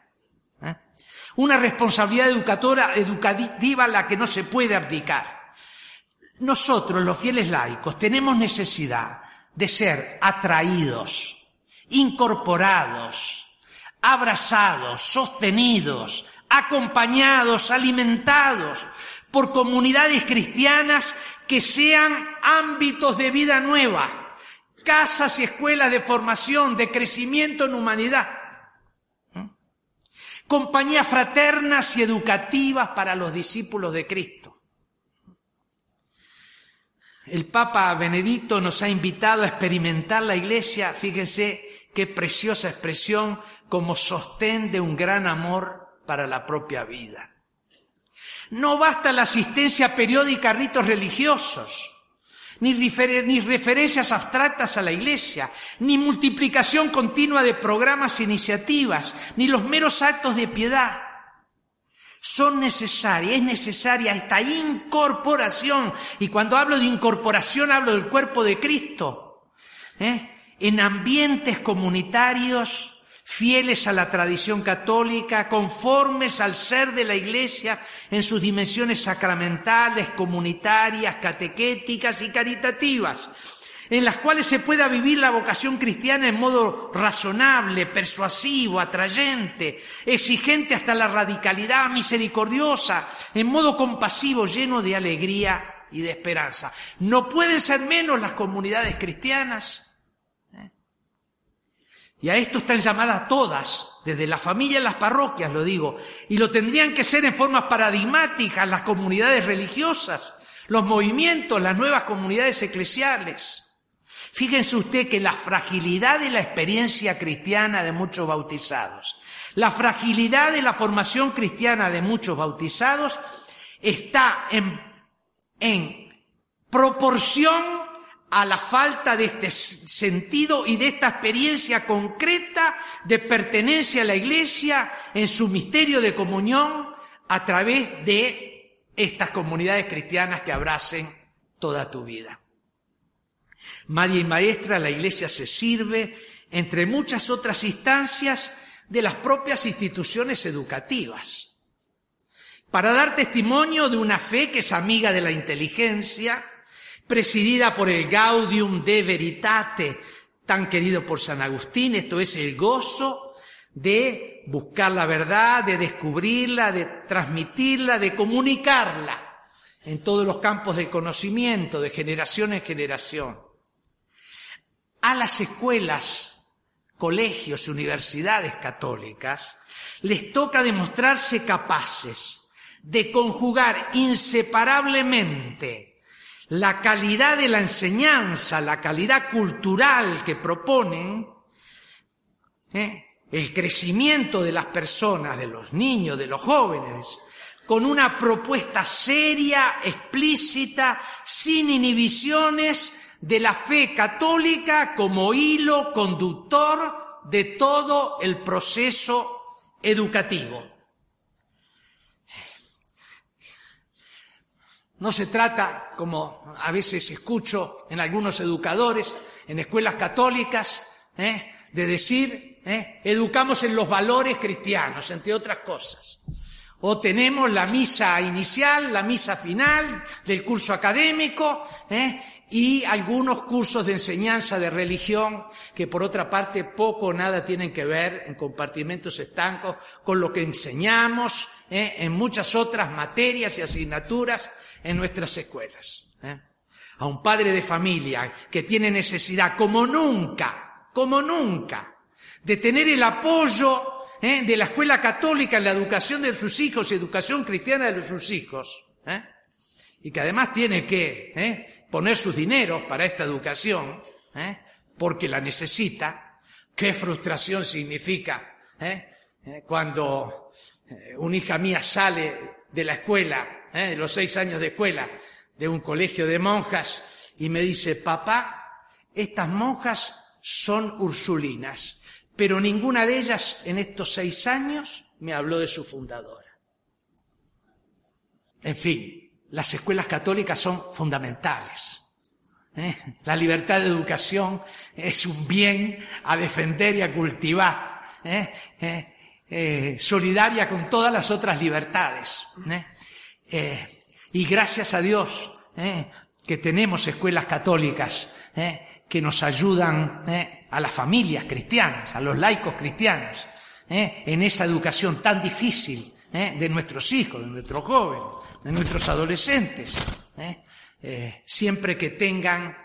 Una responsabilidad educatora, educativa a la que no se puede abdicar. Nosotros, los fieles laicos, tenemos necesidad de ser atraídos, incorporados, abrazados, sostenidos, acompañados, alimentados por comunidades cristianas que sean ámbitos de vida nueva, casas y escuelas de formación, de crecimiento en humanidad compañías fraternas y educativas para los discípulos de Cristo. El Papa Benedicto nos ha invitado a experimentar la Iglesia, fíjense qué preciosa expresión, como sostén de un gran amor para la propia vida. No basta la asistencia periódica a ritos religiosos ni, ni referencias abstractas a la iglesia, ni multiplicación continua de programas e iniciativas, ni los meros actos de piedad. Son necesarias, es necesaria esta incorporación. Y cuando hablo de incorporación hablo del cuerpo de Cristo. ¿eh? En ambientes comunitarios fieles a la tradición católica, conformes al ser de la Iglesia en sus dimensiones sacramentales, comunitarias, catequéticas y caritativas, en las cuales se pueda vivir la vocación cristiana en modo razonable, persuasivo, atrayente, exigente hasta la radicalidad, misericordiosa, en modo compasivo, lleno de alegría y de esperanza. No pueden ser menos las comunidades cristianas y a esto están llamadas todas, desde la familia a las parroquias, lo digo, y lo tendrían que ser en formas paradigmáticas las comunidades religiosas, los movimientos, las nuevas comunidades eclesiales. Fíjense usted que la fragilidad de la experiencia cristiana de muchos bautizados, la fragilidad de la formación cristiana de muchos bautizados está en, en proporción a la falta de este sentido y de esta experiencia concreta de pertenencia a la Iglesia en su misterio de comunión a través de estas comunidades cristianas que abracen toda tu vida. Madre y maestra, la Iglesia se sirve, entre muchas otras instancias, de las propias instituciones educativas, para dar testimonio de una fe que es amiga de la inteligencia, presidida por el Gaudium de Veritate, tan querido por San Agustín, esto es el gozo de buscar la verdad, de descubrirla, de transmitirla, de comunicarla en todos los campos del conocimiento, de generación en generación. A las escuelas, colegios, universidades católicas, les toca demostrarse capaces de conjugar inseparablemente la calidad de la enseñanza, la calidad cultural que proponen, ¿eh? el crecimiento de las personas, de los niños, de los jóvenes, con una propuesta seria, explícita, sin inhibiciones de la fe católica como hilo conductor de todo el proceso educativo. No se trata, como a veces escucho en algunos educadores, en escuelas católicas, ¿eh? de decir, ¿eh? educamos en los valores cristianos, entre otras cosas. O tenemos la misa inicial, la misa final del curso académico, ¿eh? y algunos cursos de enseñanza de religión que por otra parte poco o nada tienen que ver en compartimentos estancos con lo que enseñamos ¿eh? en muchas otras materias y asignaturas en nuestras escuelas. ¿eh? A un padre de familia que tiene necesidad como nunca, como nunca, de tener el apoyo ¿eh? de la escuela católica en la educación de sus hijos y educación cristiana de sus hijos, y que además tiene que poner sus dineros para esta educación, ¿eh? porque la necesita. Qué frustración significa ¿eh? ¿Eh? cuando una hija mía sale de la escuela, de los seis años de escuela, de un colegio de monjas, y me dice, papá, estas monjas son ursulinas, pero ninguna de ellas en estos seis años me habló de su fundadora. En fin, las escuelas católicas son fundamentales. ¿eh? La libertad de educación es un bien a defender y a cultivar, ¿eh? Eh, solidaria con todas las otras libertades. y gracias a Dios que tenemos escuelas católicas que nos ayudan a las familias cristianas, a los laicos cristianos, en esa educación tan difícil de nuestros hijos, de nuestros jóvenes de nuestros adolescentes, ¿eh? Eh, siempre que tengan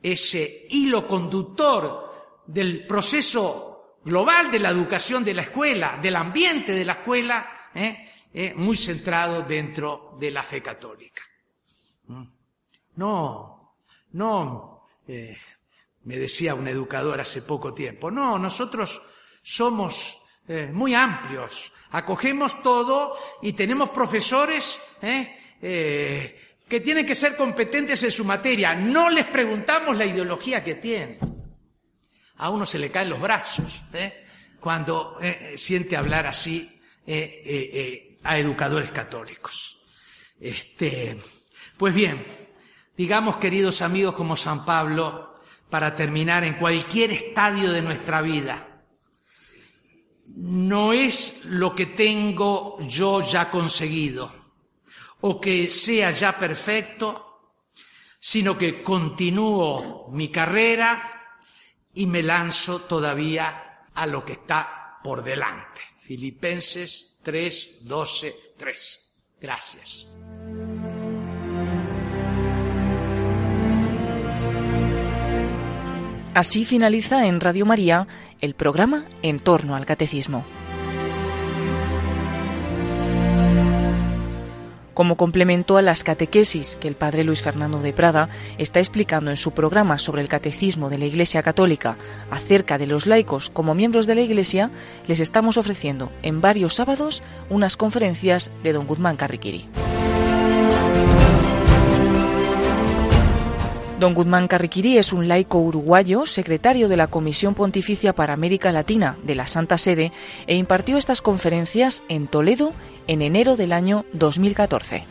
ese hilo conductor del proceso global de la educación de la escuela, del ambiente de la escuela, ¿eh? muy centrado dentro de la fe católica. ¿Mm? No, no, me decía un educador hace poco tiempo, no, nosotros somos muy amplios, acogemos todo y tenemos profesores ¿eh? Eh, que tienen que ser competentes en su materia. No les preguntamos la ideología que tienen. A uno se le caen los brazos ¿eh? cuando siente hablar así a educadores católicos. Este, pues bien, digamos queridos amigos como San Pablo, para terminar en cualquier estadio de nuestra vida, no es lo que tengo yo ya conseguido o que sea ya perfecto, sino que continúo mi carrera y me lanzo todavía a lo que está por delante. Filipenses 3, 12, 3. Gracias. Así finaliza en Radio María el programa En torno al Catecismo. como complemento a las catequesis que el padre Luis Fernando de Prada está explicando en su programa sobre el catecismo de la Iglesia Católica acerca de los laicos como miembros de la Iglesia, les estamos ofreciendo en varios sábados unas conferencias de don Guzmán Carriquiri. Don Guzmán Carriquiri es un laico uruguayo, secretario de la Comisión Pontificia para América Latina de la Santa Sede, e impartió estas conferencias en Toledo en enero del año 2014.